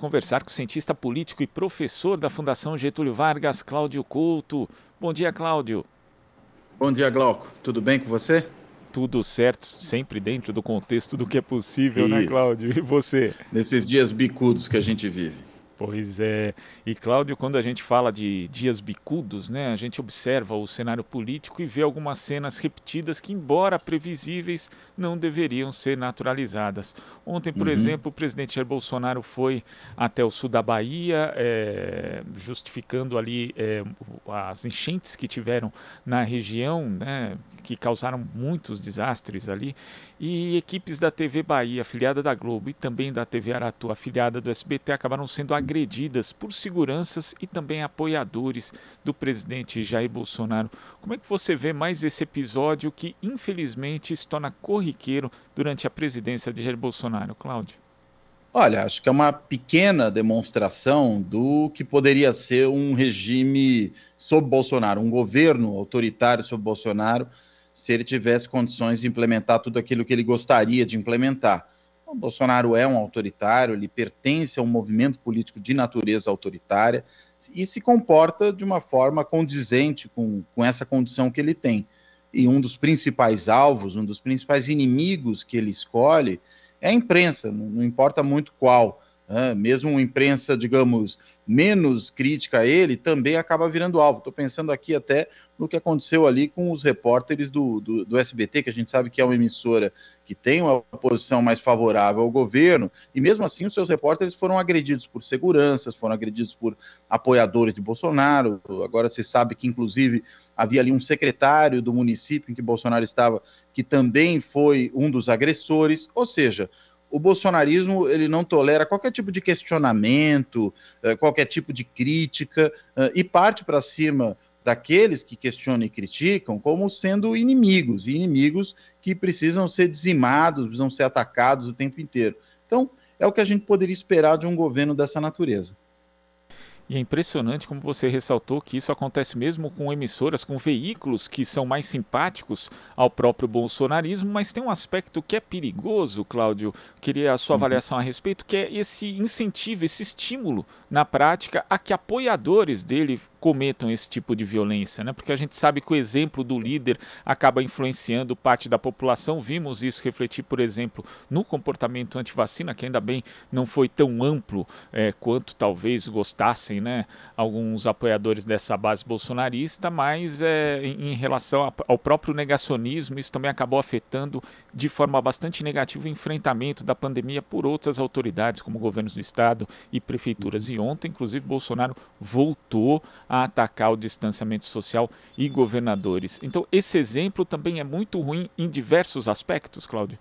conversar com o cientista político e professor da Fundação Getúlio Vargas, Cláudio Couto. Bom dia, Cláudio. Bom dia, Glauco. Tudo bem com você? Tudo certo, sempre dentro do contexto do que é possível, né, Isso. né, Cláudio? E você? Nesses dias bicudos que a gente vive. Pois é. E Cláudio, quando a gente fala de dias bicudos, né, a gente observa o cenário político e vê algumas cenas repetidas que, embora previsíveis, não deveriam ser naturalizadas. Ontem, por uhum. exemplo, o presidente Jair Bolsonaro foi até o sul da Bahia, é, justificando ali é, as enchentes que tiveram na região, né, que causaram muitos desastres ali. E equipes da TV Bahia, afiliada da Globo, e também da TV Aratu, afiliada do SBT, acabaram sendo agredidas por seguranças e também apoiadores do presidente Jair Bolsonaro. Como é que você vê mais esse episódio que, infelizmente, se torna corriqueiro durante a presidência de Jair Bolsonaro, Cláudio? Olha, acho que é uma pequena demonstração do que poderia ser um regime sob Bolsonaro, um governo autoritário sob Bolsonaro, se ele tivesse condições de implementar tudo aquilo que ele gostaria de implementar. O Bolsonaro é um autoritário, ele pertence a um movimento político de natureza autoritária e se comporta de uma forma condizente com, com essa condição que ele tem. E um dos principais alvos, um dos principais inimigos que ele escolhe é a imprensa, não, não importa muito qual. Né? Mesmo imprensa, digamos, menos crítica a ele, também acaba virando alvo. Estou pensando aqui até no que aconteceu ali com os repórteres do, do, do, SBT, que a gente sabe que é uma emissora que tem uma posição mais favorável ao governo, e mesmo assim os seus repórteres foram agredidos por seguranças, foram agredidos por apoiadores de Bolsonaro. Agora se sabe que, inclusive, havia ali um secretário do município em que Bolsonaro estava, que também foi um dos agressores, ou seja, o bolsonarismo ele não tolera qualquer tipo de questionamento, eh, qualquer tipo de crítica eh, e parte para cima daqueles que questionam e criticam como sendo inimigos, inimigos que precisam ser dizimados, precisam ser atacados o tempo inteiro. Então, é o que a gente poderia esperar de um governo dessa natureza. E é impressionante como você ressaltou que isso acontece mesmo com emissoras, com veículos que são mais simpáticos ao próprio bolsonarismo, mas tem um aspecto que é perigoso, Cláudio. Queria a sua uhum. avaliação a respeito, que é esse incentivo, esse estímulo na prática a que apoiadores dele cometam esse tipo de violência, né? Porque a gente sabe que o exemplo do líder acaba influenciando parte da população. Vimos isso refletir, por exemplo, no comportamento anti-vacina, que ainda bem não foi tão amplo é, quanto talvez gostassem, né? Alguns apoiadores dessa base bolsonarista, mas é, em, relação ao próprio negacionismo, isso também acabou afetando de forma bastante negativa o enfrentamento da pandemia por outras autoridades, como governos do estado e prefeituras. E ontem, inclusive, Bolsonaro voltou a atacar o distanciamento social e governadores. Então, esse exemplo também é muito ruim em diversos aspectos, Cláudio.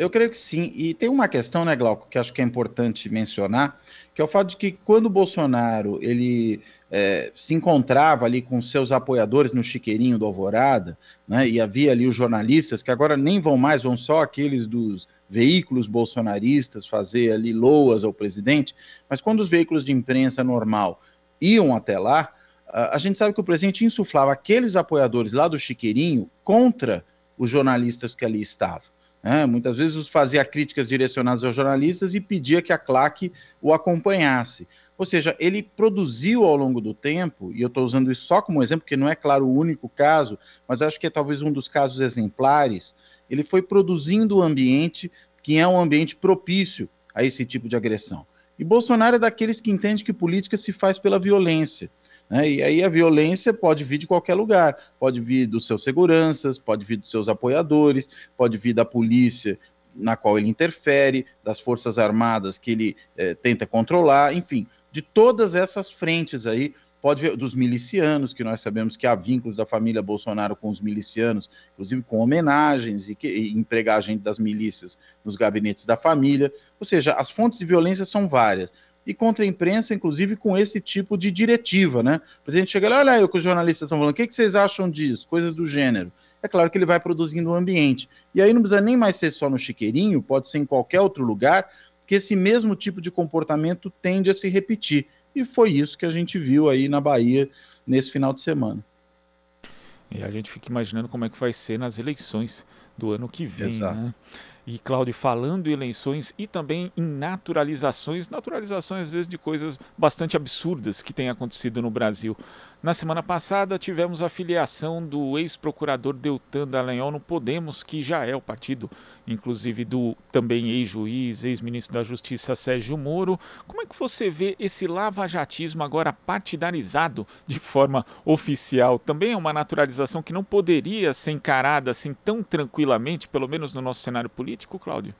Eu creio que sim. E tem uma questão, né, Glauco, que acho que é importante mencionar, que é o fato de que quando o Bolsonaro ele é, se encontrava ali com seus apoiadores no chiqueirinho do Alvorada, né, e havia ali os jornalistas, que agora nem vão mais, vão só aqueles dos veículos bolsonaristas fazer ali loas ao presidente, mas quando os veículos de imprensa normal iam até lá, a gente sabe que o presidente insuflava aqueles apoiadores lá do Chiqueirinho contra os jornalistas que ali estavam. Né? Muitas vezes fazia críticas direcionadas aos jornalistas e pedia que a claque o acompanhasse. Ou seja, ele produziu ao longo do tempo, e eu estou usando isso só como exemplo, porque não é, claro, o único caso, mas acho que é talvez um dos casos exemplares. Ele foi produzindo um ambiente que é um ambiente propício a esse tipo de agressão. E Bolsonaro é daqueles que entende que política se faz pela violência. Né? E aí a violência pode vir de qualquer lugar, pode vir dos seus seguranças, pode vir dos seus apoiadores, pode vir da polícia na qual ele interfere, das forças armadas que ele eh, tenta controlar, enfim, de todas essas frentes aí pode dos milicianos, que nós sabemos que há vínculos da família Bolsonaro com os milicianos, inclusive com homenagens e, que, e empregar gente das milícias nos gabinetes da família. Ou seja, as fontes de violência são várias. E contra a imprensa, inclusive, com esse tipo de diretiva, né? O presidente chega lá, olha aí o que os jornalistas estão falando, o que, que vocês acham disso? Coisas do gênero. É claro que ele vai produzindo um ambiente. E aí não precisa nem mais ser só no chiqueirinho, pode ser em qualquer outro lugar, que esse mesmo tipo de comportamento tende a se repetir. E foi isso que a gente viu aí na Bahia nesse final de semana. E a gente fica imaginando como é que vai ser nas eleições do ano que vem, Exato. né? E Cláudio, falando em eleições e também em naturalizações, naturalizações às vezes de coisas bastante absurdas que têm acontecido no Brasil. Na semana passada tivemos a filiação do ex-procurador Deltan Dallagnol no Podemos, que já é o partido, inclusive do também ex-juiz, ex-ministro da Justiça Sérgio Moro. Como é que você vê esse lavajatismo agora partidarizado de forma oficial? Também é uma naturalização que não poderia ser encarada assim tão tranquilamente, pelo menos no nosso cenário político, Cláudio?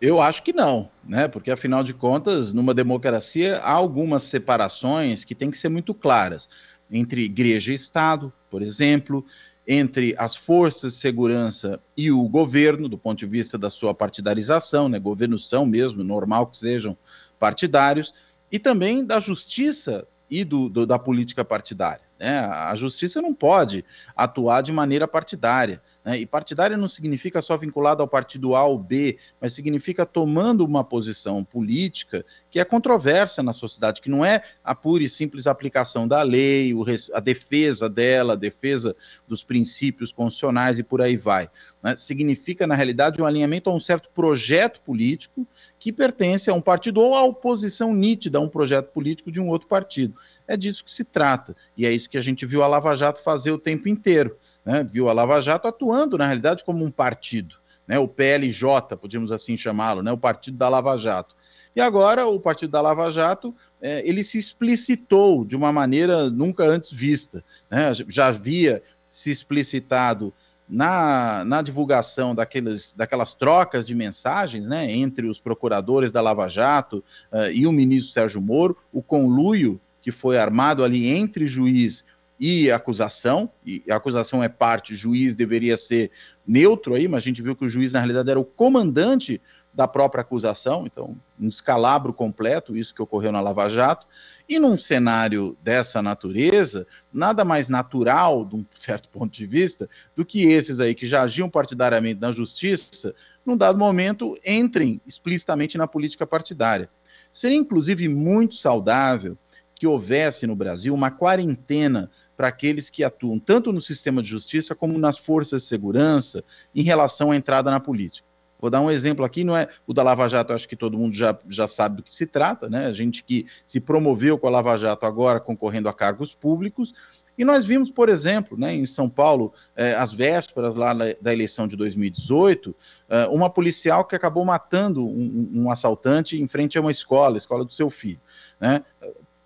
Eu acho que não, né? Porque afinal de contas, numa democracia há algumas separações que têm que ser muito claras entre igreja e Estado, por exemplo, entre as forças de segurança e o governo, do ponto de vista da sua partidarização, né, governos são mesmo, normal que sejam partidários, e também da justiça e do, do da política partidária. Né? A justiça não pode atuar de maneira partidária. Né? E partidária não significa só vinculado ao partido A ou B, mas significa tomando uma posição política que é controversa na sociedade, que não é a pura e simples aplicação da lei, a defesa dela, a defesa dos princípios constitucionais e por aí vai. Né? Significa, na realidade, um alinhamento a um certo projeto político que pertence a um partido ou a oposição nítida a um projeto político de um outro partido. É disso que se trata. E é isso que a gente viu a Lava Jato fazer o tempo inteiro né, viu a Lava Jato atuando, na realidade, como um partido, né, o PLJ, podíamos assim chamá-lo, né, o Partido da Lava Jato. E agora o Partido da Lava Jato é, ele se explicitou de uma maneira nunca antes vista. Né? Já havia se explicitado na, na divulgação daqueles, daquelas trocas de mensagens né, entre os procuradores da Lava Jato uh, e o ministro Sérgio Moro, o conluio que foi armado ali entre juiz e acusação, e a acusação é parte, o juiz deveria ser neutro aí, mas a gente viu que o juiz, na realidade, era o comandante da própria acusação, então, um escalabro completo, isso que ocorreu na Lava Jato. E num cenário dessa natureza, nada mais natural, de um certo ponto de vista, do que esses aí que já agiam partidariamente na justiça, num dado momento, entrem explicitamente na política partidária. Seria, inclusive, muito saudável que houvesse no Brasil uma quarentena para aqueles que atuam tanto no sistema de justiça como nas forças de segurança em relação à entrada na política. Vou dar um exemplo aqui, não é o da Lava Jato, acho que todo mundo já, já sabe do que se trata, né? A gente que se promoveu com a Lava Jato agora concorrendo a cargos públicos. E nós vimos, por exemplo, né, em São Paulo, eh, às vésperas lá da eleição de 2018, eh, uma policial que acabou matando um, um, assaltante em frente a uma escola, a escola do seu filho. Né?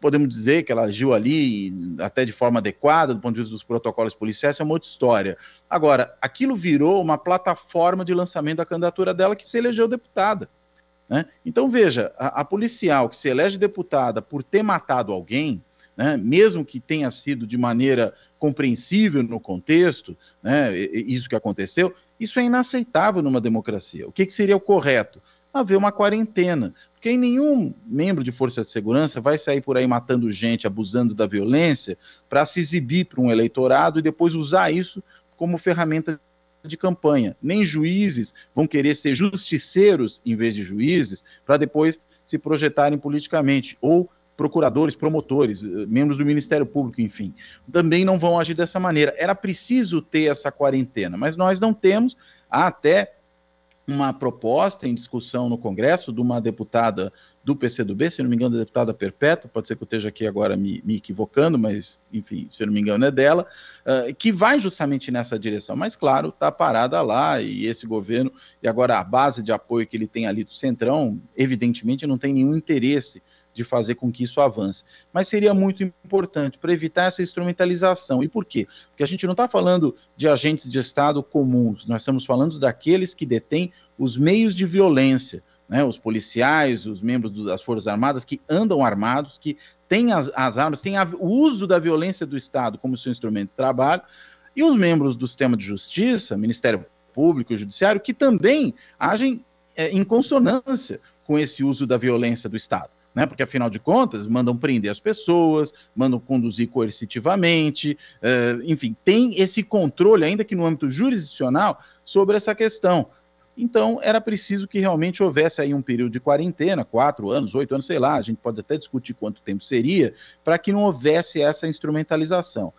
Podemos dizer que ela agiu ali até de forma adequada, do ponto de vista dos protocolos policiais, é uma outra história. Agora, aquilo virou uma plataforma de lançamento da candidatura dela que se elegeu deputada. Né? Então, veja, a, a, policial que se elege deputada por ter matado alguém, né, mesmo que tenha sido de maneira compreensível no contexto, né, isso que aconteceu, isso é inaceitável numa democracia. O que, que seria o correto? haver uma quarentena. Porque nenhum membro de força de segurança vai sair por aí matando gente, abusando da violência, para se exibir para um eleitorado e depois usar isso como ferramenta de campanha. Nem juízes vão querer ser justiceiros em vez de juízes, para depois se projetarem politicamente. Ou procuradores, promotores, eh, membros do Ministério Público, enfim, também não vão agir dessa maneira. Era preciso ter essa quarentena, mas nós não temos. Há até uma proposta em discussão no Congresso de uma deputada do PCdoB, se não me engano, a deputada Perpétua, pode ser que eu esteja aqui agora me, me equivocando, mas, enfim, se não me engano, é dela, uh, que vai justamente nessa direção. Mas, claro, está parada lá e esse governo, e agora a base de apoio que ele tem ali do Centrão, evidentemente não tem nenhum interesse de fazer com que isso avance. Mas seria muito importante para evitar essa instrumentalização. E por quê? Porque a gente não está falando de agentes de Estado comuns, nós estamos falando daqueles que detêm os meios de violência. Né, os policiais, os membros das Forças Armadas que andam armados, que têm as, as armas, têm a, o uso da violência do Estado como seu instrumento de trabalho, e os membros do sistema de justiça, Ministério Público e Judiciário, que também agem é, em consonância com esse uso da violência do Estado né? Porque afinal de contas, mandam prender as pessoas, mandam conduzir coercitivamente, uh, enfim, tem esse controle, ainda que no âmbito jurisdicional, sobre essa questão. Então, era preciso que realmente houvesse aí um período de quarentena, quatro anos, oito anos, sei lá, a gente pode até discutir quanto tempo seria, para que não houvesse essa instrumentalização.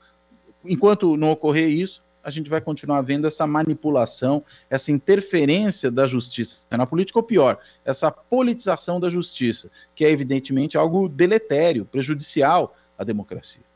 Enquanto não ocorrer isso, a gente vai continuar vendo essa manipulação, essa interferência da justiça na política, ou pior, essa politização da justiça, que é evidentemente algo deletério, prejudicial à democracia.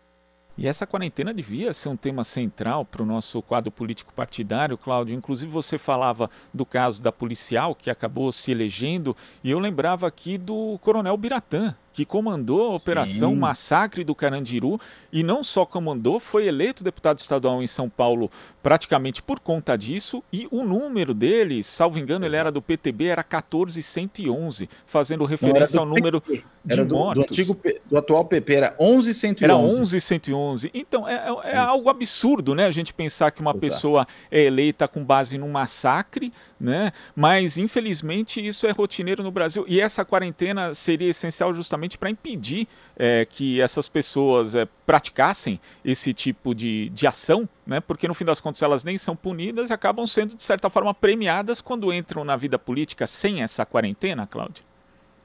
E essa quarentena devia ser um tema central para o nosso quadro político partidário, Cláudio. Inclusive, você falava do caso da policial que acabou se elegendo, e eu lembrava aqui do Coronel Biratã, que comandou a Operação Sim. Massacre do Carandiru e não só comandou, foi eleito deputado estadual em São Paulo praticamente por conta disso e o número dele, salvo engano, ele era do PTB, era 14111, fazendo referência ao número de era do, mortos. Do, antigo, do atual PP era 11111. Era 11111. Então é, é, é algo absurdo, né, a gente pensar que uma Exato. pessoa é eleita com base num massacre, né? Mas infelizmente isso é rotineiro no Brasil e essa quarentena seria essencial justamente para impedir é, que essas pessoas é, praticassem esse tipo de, de ação, né? Porque no fim das contas elas nem são punidas e acabam sendo de certa forma premiadas quando entram na vida política sem essa quarentena, Cláudio.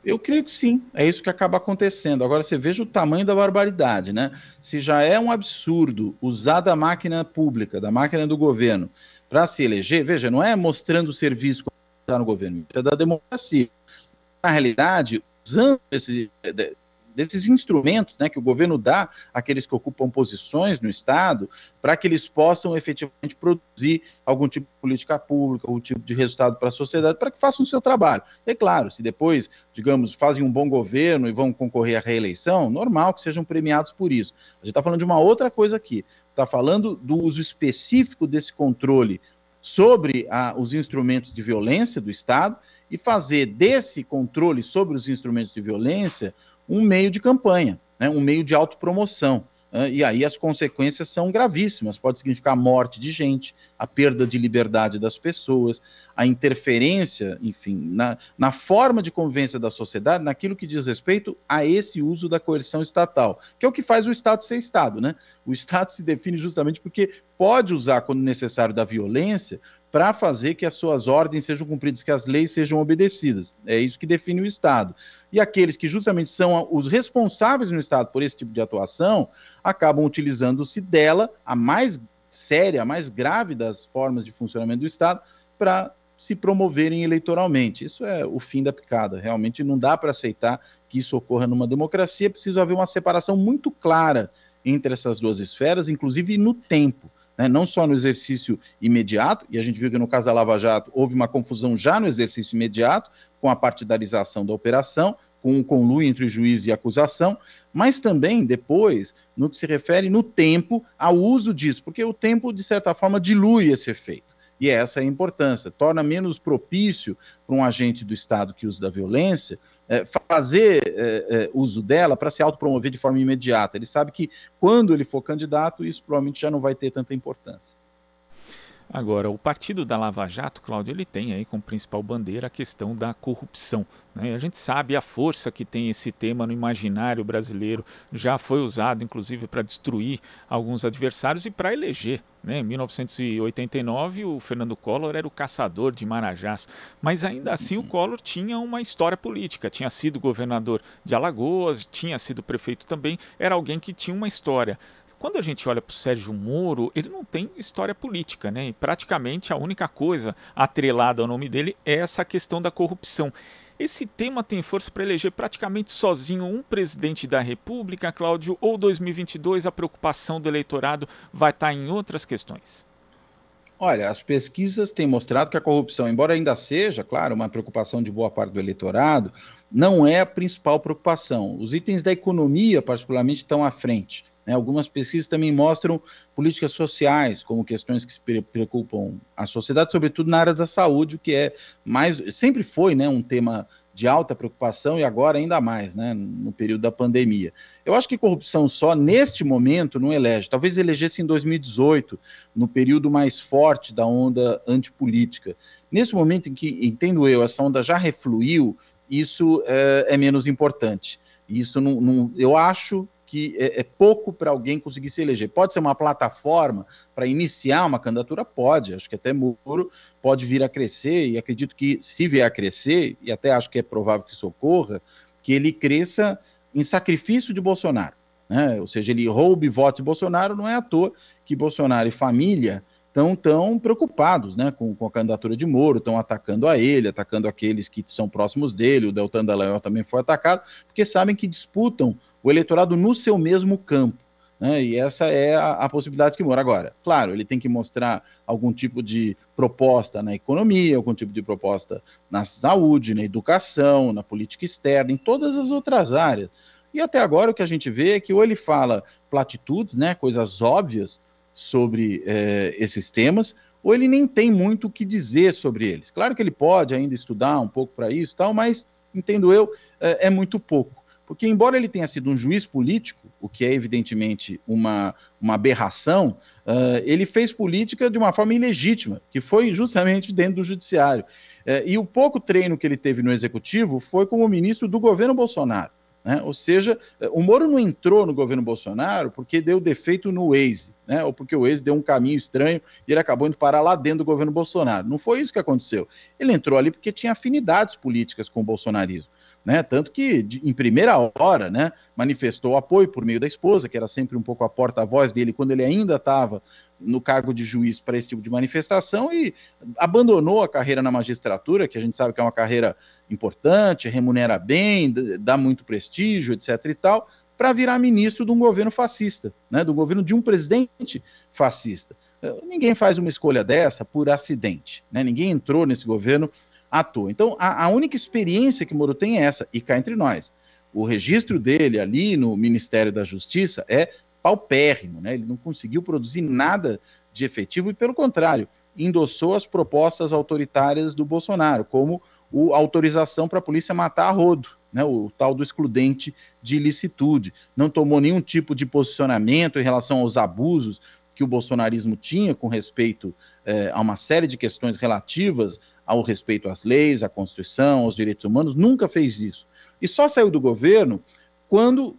Eu creio que sim, é isso que acaba acontecendo. Agora você veja o tamanho da barbaridade, né? Se já é um absurdo usar da máquina pública, da máquina do governo, para se eleger, veja, não é mostrando o serviço que está no governo, é da democracia. Na realidade, usando esse, desses instrumentos né, que o governo dá àqueles que ocupam posições no Estado, para que eles possam efetivamente produzir algum tipo de política pública, algum tipo de resultado para a sociedade, para que façam o seu trabalho. É claro, se depois, digamos, fazem um bom governo e vão concorrer à reeleição, normal que sejam premiados por isso. A gente está falando de uma outra coisa aqui, está falando do uso específico desse controle sobre a, os instrumentos de violência do Estado e fazer desse controle sobre os instrumentos de violência um meio de campanha, né, um meio de autopromoção. E aí as consequências são gravíssimas. Pode significar a morte de gente, a perda de liberdade das pessoas, a interferência, enfim, na, na forma de convivência da sociedade, naquilo que diz respeito a esse uso da coerção estatal, que é o que faz o Estado ser Estado. Né? O Estado se define justamente porque pode usar, quando necessário, da violência para fazer que as suas ordens sejam cumpridas, que as leis sejam obedecidas. É isso que define o Estado. E aqueles que justamente são os responsáveis no Estado por esse tipo de atuação acabam utilizando-se dela, a mais séria, a mais grave das formas de funcionamento do Estado, para se promoverem eleitoralmente. Isso é o fim da picada. Realmente não dá para aceitar que isso ocorra numa democracia. Precisa haver uma separação muito clara entre essas duas esferas, inclusive no tempo né, não só no exercício imediato, e a gente viu que no caso da Lava Jato houve uma confusão já no exercício imediato, com a partidarização da operação, com um conluio entre juiz e acusação, mas também depois, no que se refere no tempo, ao uso disso, porque o tempo, de certa forma, dilui esse efeito. E essa é a importância, torna menos propício para um agente do Estado que usa da violência é, fazer é, é, uso dela para se autopromover de forma imediata. Ele sabe que quando ele for candidato, isso provavelmente já não vai ter tanta importância. Agora, o partido da Lava Jato, Cláudio, ele tem aí como principal bandeira a questão da corrupção. Né? A gente sabe a força que tem esse tema no imaginário brasileiro, já foi usado inclusive para destruir alguns adversários e para eleger. Né? Em 1989, o Fernando Collor era o caçador de Marajás, mas ainda assim o Collor tinha uma história política, tinha sido governador de Alagoas, tinha sido prefeito também, era alguém que tinha uma história. Quando a gente olha para o Sérgio Moro, ele não tem história política, né? E praticamente a única coisa atrelada ao nome dele é essa questão da corrupção. Esse tema tem força para eleger praticamente sozinho um presidente da República, Cláudio, ou 2022 a preocupação do eleitorado vai estar tá em outras questões? Olha, as pesquisas têm mostrado que a corrupção, embora ainda seja, claro, uma preocupação de boa parte do eleitorado, não é a principal preocupação. Os itens da economia, particularmente, estão à frente. Né? Algumas pesquisas também mostram políticas sociais como questões que preocupam a sociedade, sobretudo na área da saúde, o que é mais sempre foi, né, um tema de alta preocupação e agora ainda mais, né, no período da pandemia. Eu acho que corrupção só neste momento não elege. Talvez elegesse em 2018, no período mais forte da onda antipolítica. Nesse momento em que, entendo eu, essa onda já refluiu, isso é, é menos importante. Isso não, não, eu acho que é, é pouco para alguém conseguir se eleger. Pode ser uma plataforma para iniciar uma candidatura? Pode. Acho que até Muro pode vir a crescer, e acredito que, se vier a crescer, e até acho que é provável que isso ocorra, que ele cresça em sacrifício de Bolsonaro. Né? Ou seja, ele roube votos de Bolsonaro, não é à toa que Bolsonaro e família estão tão preocupados né, com, com, a candidatura de Moro, estão atacando a ele, atacando aqueles que são próximos dele, o Deltan Dallagnol também foi atacado, porque sabem que disputam o eleitorado no seu mesmo campo. Né, e essa é a, a, possibilidade que Moro. Agora, claro, ele tem que mostrar algum tipo de proposta na economia, algum tipo de proposta na saúde, na educação, na política externa, em todas as outras áreas. E até agora o que a gente vê é que ou ele fala platitudes, né, coisas óbvias, sobre é, esses temas, ou ele nem tem muito o que dizer sobre eles. Claro que ele pode ainda estudar um pouco para isso, tal, mas entendo eu é, é, muito pouco, porque embora ele tenha sido um juiz político, o que é evidentemente uma, uma aberração, uh, ele fez política de uma forma ilegítima, que foi justamente dentro do judiciário. Uh, e o pouco treino que ele teve no executivo foi como ministro do governo Bolsonaro. Né? Ou seja, o Moro não entrou no governo Bolsonaro porque deu defeito no Waze, né? ou porque o Waze deu um caminho estranho e ele acabou indo parar lá dentro do governo Bolsonaro. Não foi isso que aconteceu. Ele entrou ali porque tinha afinidades políticas com o bolsonarismo né? Tanto que, de, em primeira hora, né, manifestou apoio por meio da esposa, que era sempre um pouco a porta-voz dele quando ele ainda estava no cargo de juiz para esse tipo de manifestação e abandonou a carreira na magistratura, que a gente sabe que é uma carreira importante, remunera bem, dá muito prestígio, etc. e tal, para virar ministro de um governo fascista, né, do governo de um presidente fascista. Ninguém faz uma escolha dessa por acidente, né? Ninguém entrou nesse governo à toa. Então, a, a única experiência que Moro tem é essa, e cá entre nós. O registro dele ali no Ministério da Justiça é paupérrimo, né? Ele não conseguiu produzir nada de efetivo e, pelo contrário, endossou as propostas autoritárias do Bolsonaro, como o autorização para a polícia matar a rodo, né, o tal do excludente de ilicitude. Não tomou nenhum tipo de posicionamento em relação aos abusos que o bolsonarismo tinha com respeito eh, a uma série de questões relativas ao respeito às leis, à Constituição, aos direitos humanos, nunca fez isso. E só saiu do governo quando,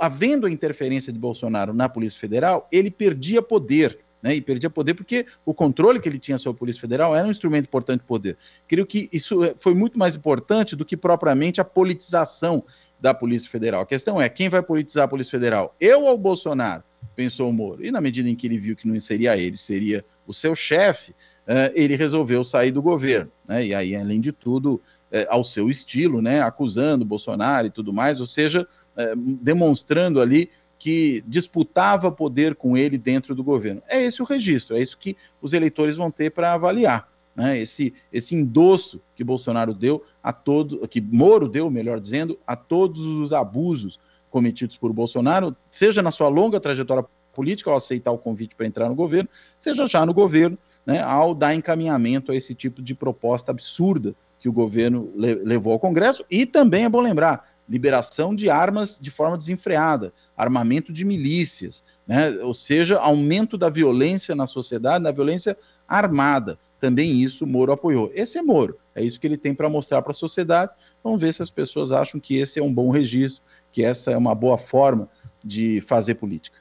havendo a interferência de Bolsonaro na Polícia Federal, ele perdia poder. Né, e perdia poder porque o controle que ele tinha sobre a Polícia Federal era um instrumento importante de poder. Creio que isso eh, foi muito mais importante do que propriamente a politização da Polícia Federal. A questão é, quem vai politizar a Polícia Federal? Eu ou o Bolsonaro? Pensou o Moro. E na medida em que ele viu que não seria ele, seria o seu chefe, uh, ele resolveu sair do governo. Né? E aí, além de tudo, uh, ao seu estilo, né? acusando Bolsonaro e tudo mais, ou seja, uh, demonstrando ali que disputava poder com ele dentro do governo. É esse o registro, é isso que os eleitores vão ter para avaliar. Né? Esse, esse endosso que Bolsonaro deu a todo, que Moro deu, melhor dizendo, a todos os abusos cometidos por Bolsonaro, seja na sua longa trajetória política, ao aceitar o convite para entrar no governo, seja já no governo, né, ao dar encaminhamento a esse tipo de proposta absurda que o governo le levou ao Congresso. E também é bom lembrar: liberação de armas de forma desenfreada, armamento de milícias, né, ou seja, aumento da violência na sociedade, da violência armada. Também isso Moro apoiou. Esse é Moro, é isso que ele tem para mostrar para a sociedade. Vamos ver se as pessoas acham que esse é um bom registro, que essa é uma boa forma de fazer política.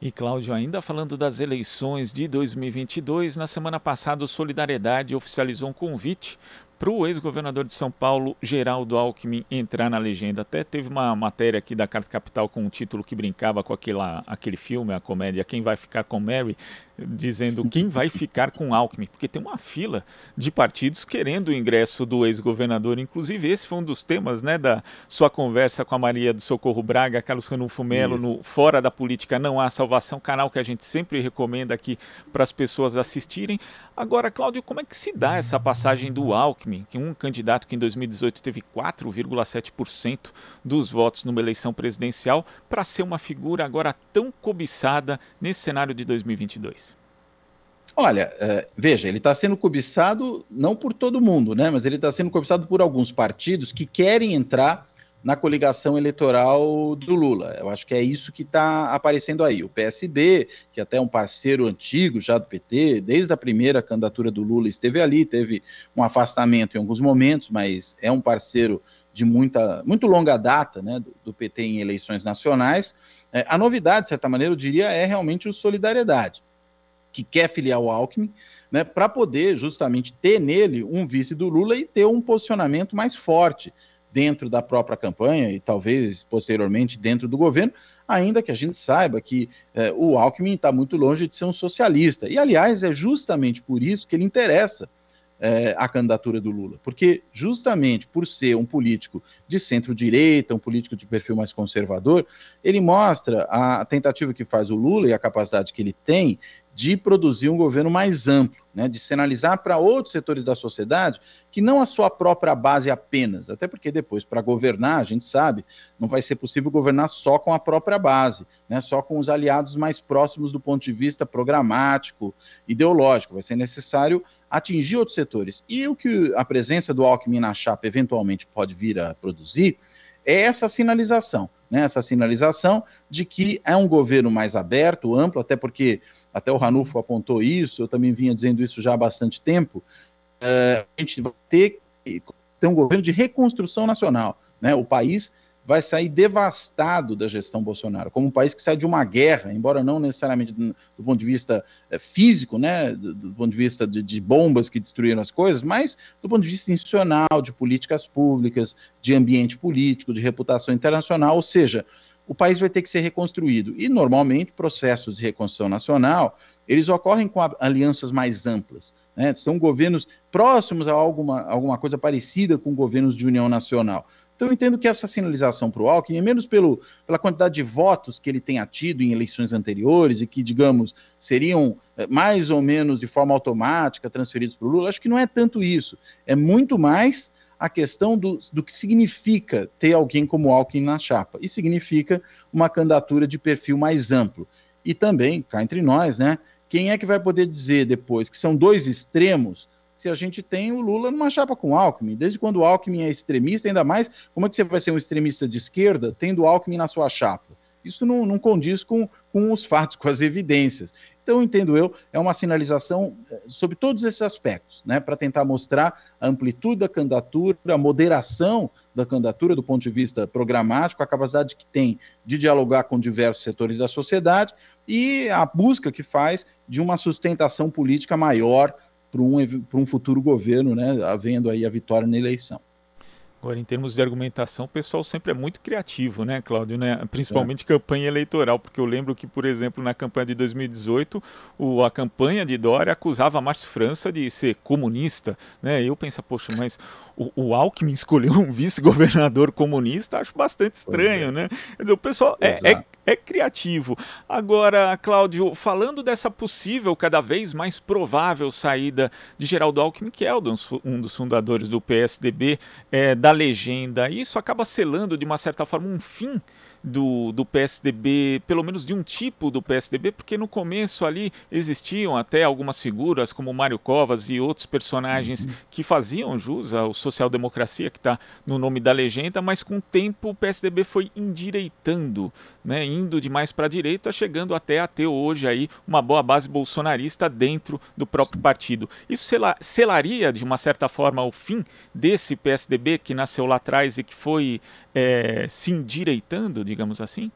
E Cláudio, ainda falando das eleições de 2022, na semana passada o Solidariedade oficializou um convite para o ex-governador de São Paulo, Geraldo Alckmin, entrar na legenda. Até teve uma matéria aqui da Carta Capital com um título que brincava com aquela, aquele filme, a comédia Quem Vai Ficar com Mary, dizendo quem vai ficar com Alckmin, porque tem uma fila de partidos querendo o ingresso do ex-governador. Inclusive, esse foi um dos temas né, da sua conversa com a Maria do Socorro Braga, Carlos Ranulfo Melo, no Fora da Política Não Há Salvação, canal que a gente sempre recomenda aqui para as pessoas assistirem. Agora, Cláudio, como é que se dá essa passagem do Alckmin, que é um candidato que em 2018 teve 4,7% dos votos numa eleição presidencial, para ser uma figura agora tão cobiçada nesse cenário de 2022? Olha, uh, veja, ele está sendo cobiçado não por todo mundo, né? Mas ele está sendo cobiçado por alguns partidos que querem entrar na coligação eleitoral do Lula. Eu acho que é isso que está aparecendo aí. O PSB, que até é um parceiro antigo já do PT, desde a primeira candidatura do Lula esteve ali, teve um afastamento em alguns momentos, mas é um parceiro de muita, muito longa data né, do, do PT em eleições nacionais. É, a novidade, de certa maneira, eu diria, é realmente o Solidariedade, que quer filiar o Alckmin, né, para poder justamente ter nele um vice do Lula e ter um posicionamento mais forte dentro da própria campanha e talvez posteriormente dentro do governo, ainda que a gente saiba que eh, o Alckmin está muito longe de ser um socialista. E, aliás, é justamente por isso que ele interessa é, a candidatura do Lula, porque justamente por ser um político de centro-direita, um político de perfil mais conservador, ele mostra a tentativa que faz o Lula e a capacidade que ele tem de produzir um governo mais amplo, né, de sinalizar para outros setores da sociedade que não a sua própria base apenas, até porque depois, para governar, a gente sabe, não vai ser possível governar só com a própria base, né, só com os aliados mais próximos do ponto de vista programático, ideológico, vai ser necessário atingir outros setores. E o que a presença do Alckmin na chapa eventualmente pode vir a produzir é essa sinalização, né, essa sinalização de que é um governo mais aberto, amplo, até porque até o Ranulfo apontou isso, eu também vinha dizendo isso já há bastante tempo, é, a gente vai ter que ter um governo de reconstrução nacional. Né? O país vai sair devastado da gestão Bolsonaro, como um país que sai de uma guerra, embora não necessariamente do, do ponto de vista é, físico, né, do, do, ponto de vista de, de, bombas que destruíram as coisas, mas do ponto de vista institucional, de políticas públicas, de ambiente político, de reputação internacional, ou seja, o país vai ter que ser reconstruído. E, normalmente, processos de reconstrução nacional, eles ocorrem com alianças mais amplas. Né? São governos próximos a alguma, alguma coisa parecida com governos de união nacional. Então, eu entendo que essa sinalização para o Alckmin, menos pelo, pela quantidade de votos que ele tenha tido em eleições anteriores e que, digamos, seriam eh, mais ou menos de forma automática transferidos para o Lula, acho que não é tanto isso. É muito mais a questão do, do que significa ter alguém como Alckmin na chapa. E significa uma candidatura de perfil mais amplo. E também, cá entre nós, né? Quem é que vai poder dizer depois que são dois extremos se a gente tem o Lula numa chapa com o Alckmin? Desde quando o Alckmin é extremista, ainda mais, como é que você vai ser um extremista de esquerda tendo o Alckmin na sua chapa? Isso não, não condiz com, com os fatos, com as evidências. Então, entendo eu, é uma sinalização eh, sobre todos esses aspectos, né, para tentar mostrar a amplitude da candidatura, a moderação da candidatura do ponto de vista programático, a capacidade que tem de dialogar com diversos setores da sociedade e a busca que faz de uma sustentação política maior para um, um futuro governo, né, havendo aí a vitória na eleição. Agora, em termos de argumentação, o pessoal sempre é muito criativo, né, Cláudio? Né? Principalmente é. campanha eleitoral, porque eu lembro que, por exemplo, na campanha de 2018, o, a campanha de Dória acusava a Márcio França de ser comunista, né? Eu penso, poxa, mas o, o Alckmin escolheu um vice-governador comunista, acho bastante estranho, é. né? O pessoal é, é, é, criativo. Agora, Cláudio, falando dessa possível, cada vez mais provável saída de Geraldo Alckmin, que é um dos fundadores do PSDB, é, da legenda, isso acaba selando, de uma certa forma, um fim do, do PSDB, pelo menos de um tipo do PSDB, porque no começo ali existiam até algumas figuras como Mário Covas e outros personagens uhum. que faziam jus ao social-democracia, que está no nome da legenda, mas com o tempo o PSDB foi endireitando, né, indo de mais para a direita, chegando até a ter hoje aí uma boa base bolsonarista dentro do próprio partido. Isso selaria, de uma certa forma, o fim desse PSDB que nasceu lá atrás e que foi é, se endireitando, digamos assim?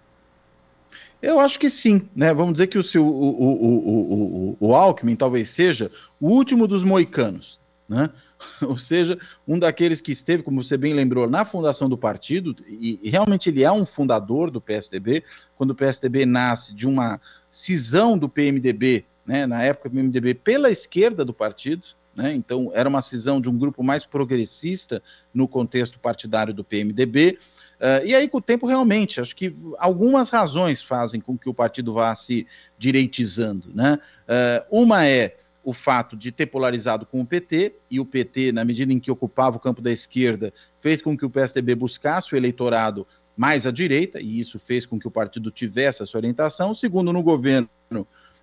Eu acho que sim, né? Vamos dizer que o, o, o, o, o, Alckmin talvez seja o último dos moicanos, né? Ou seja, um daqueles que esteve, como você bem lembrou, na fundação do partido, e, e realmente ele é um fundador do PSDB, quando o PSDB nasce de uma cisão do PMDB, né? Na época do PMDB pela esquerda do partido, né? Então, era uma cisão de um grupo mais progressista no contexto partidário do PMDB. Uh, e aí, com o tempo, realmente, acho que algumas razões fazem com que o partido vá se direitizando. Né? Uh, uma é o fato de ter polarizado com o PT, e o PT, na medida em que ocupava o campo da esquerda, fez com que o PSDB buscasse o eleitorado mais à direita, e isso fez com que o partido tivesse essa orientação. Segundo, no governo,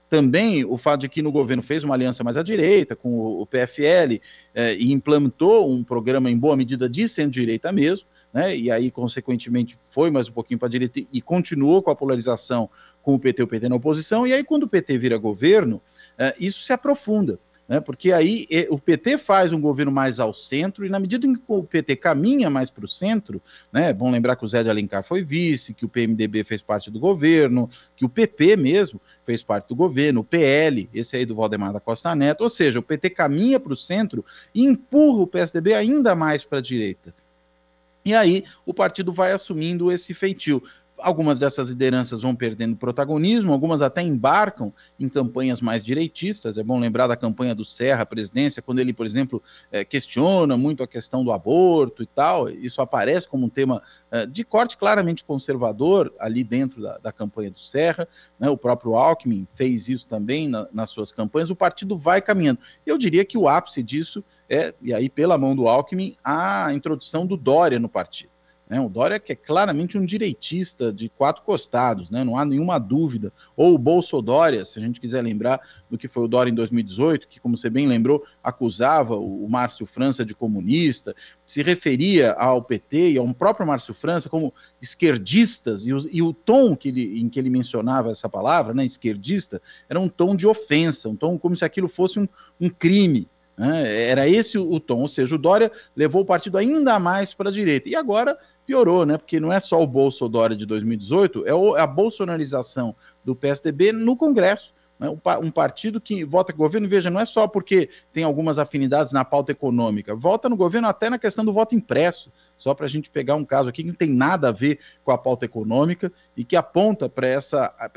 também o fato de que no governo fez uma aliança mais à direita com o, PFL eh, e implantou um programa em boa medida de centro-direita mesmo, né? E aí, consequentemente, foi mais um pouquinho para a direita e continuou com a polarização com o PT, o PT na oposição. E aí, quando o PT vira governo, eh, isso se aprofunda né? Porque aí o PT faz um governo mais ao centro, e na medida em que o PT caminha mais para o centro, né? É bom lembrar que o Zé de Alencar foi vice, que o PMDB fez parte do governo, que o PP mesmo fez parte do governo, o PL, esse aí do Valdemar da Costa Neto, ou seja, o PT caminha para o centro e empurra o PSDB ainda mais para a direita. E aí o partido vai assumindo esse feitio. Algumas dessas lideranças vão perdendo protagonismo, algumas até embarcam em campanhas mais direitistas. É bom lembrar da campanha do Serra, presidência, quando ele, por exemplo, é, questiona muito a questão do aborto e tal. Isso aparece como um tema é, de corte claramente conservador ali dentro da, da campanha do Serra. Né? O próprio Alckmin fez isso também na, nas suas campanhas. O partido vai caminhando. Eu diria que o ápice disso é, e aí pela mão do Alckmin, a introdução do Dória no partido. Né? O Dória que é claramente um direitista de quatro costados, né? não há nenhuma dúvida. Ou o Bolso Dória, se a gente quiser lembrar do que foi o Dória em 2018, que, como você bem lembrou, acusava o, o Márcio França de comunista, se referia ao PT e ao próprio Márcio França como esquerdistas, e o, e o tom que ele, em que ele mencionava essa palavra, né, esquerdista, era um tom de ofensa, um tom como se aquilo fosse um, um crime. Né? Era esse o, tom, ou seja, o Dória levou o partido ainda mais para a direita. E agora piorou, né? Porque não é só o Bolso Dória de 2018, é, a bolsonarização do PSDB no Congresso. Né? Um partido que vota com o governo, veja, não é só porque tem algumas afinidades na pauta econômica, vota no governo até na questão do voto impresso. Só para a gente pegar um caso aqui que não tem nada a ver com a pauta econômica e que aponta para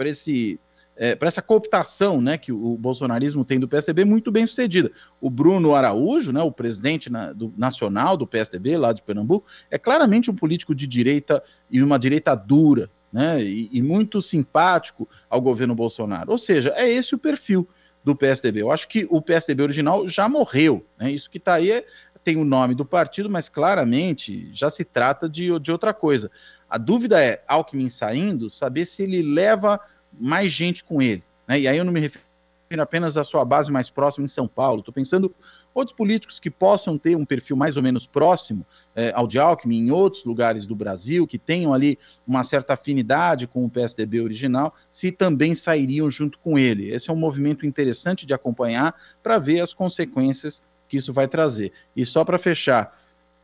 esse é, para essa cooptação né, que o bolsonarismo tem do PSDB muito bem sucedida. O Bruno Araújo, né, o presidente na, do, nacional do PSDB, lá de Pernambuco, é claramente um político de direita e uma direita dura, né, e, e muito simpático ao governo Bolsonaro. Ou seja, é esse o perfil do PSDB. Eu acho que o PSDB original já morreu. Né, isso que está aí é, tem o nome do partido, mas claramente já se trata de, de outra coisa. A dúvida é, Alckmin saindo, saber se ele leva mais gente com ele. Né? E aí eu não me refiro apenas à sua base mais próxima em São Paulo, estou pensando outros políticos que possam ter um perfil mais ou menos próximo é, ao de Alckmin em outros lugares do Brasil, que tenham ali uma certa afinidade com o PSDB original, se também sairiam junto com ele. Esse é um movimento interessante de acompanhar para ver as consequências que isso vai trazer. E só para fechar,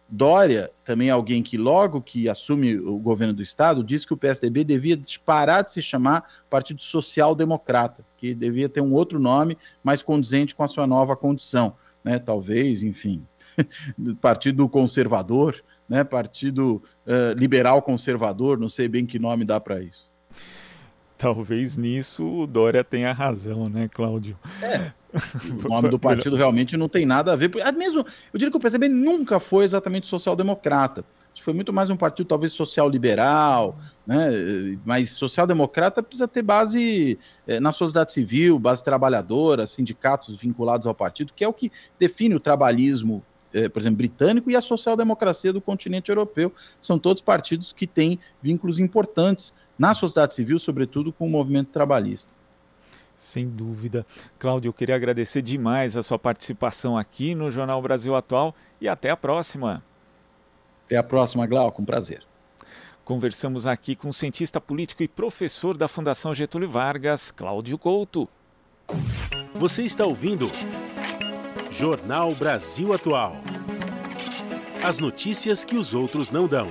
Dória, também alguém que logo que assume o governo do estado, disse que o PSDB devia parar de se chamar Partido Social Democrata, que devia ter um outro nome mais condizente com a sua nova condição, né? Talvez, enfim, Partido Conservador, né? Partido uh, Liberal Conservador, não sei bem que nome dá para isso. Talvez nisso o Dória tenha razão, né, Cláudio? É. O nome do partido realmente não tem nada a ver. É mesmo, eu diria que o PSDB nunca foi exatamente social-democrata. Foi muito mais um partido talvez social-liberal, né? mas social-democrata precisa ter base é, na sociedade civil, base trabalhadora, sindicatos vinculados ao partido, que é o que define o trabalhismo é, por exemplo, britânico e a social-democracia do continente europeu. São todos partidos que têm vínculos importantes na sociedade civil, sobretudo com o movimento trabalhista. Sem dúvida. Cláudio, eu queria agradecer demais a sua participação aqui no Jornal Brasil Atual e até a próxima. Até a próxima, Glauco, um prazer. Conversamos aqui com o cientista político e professor da Fundação Getúlio Vargas, Cláudio Couto. Você está ouvindo Jornal Brasil Atual. As notícias que os outros não dão.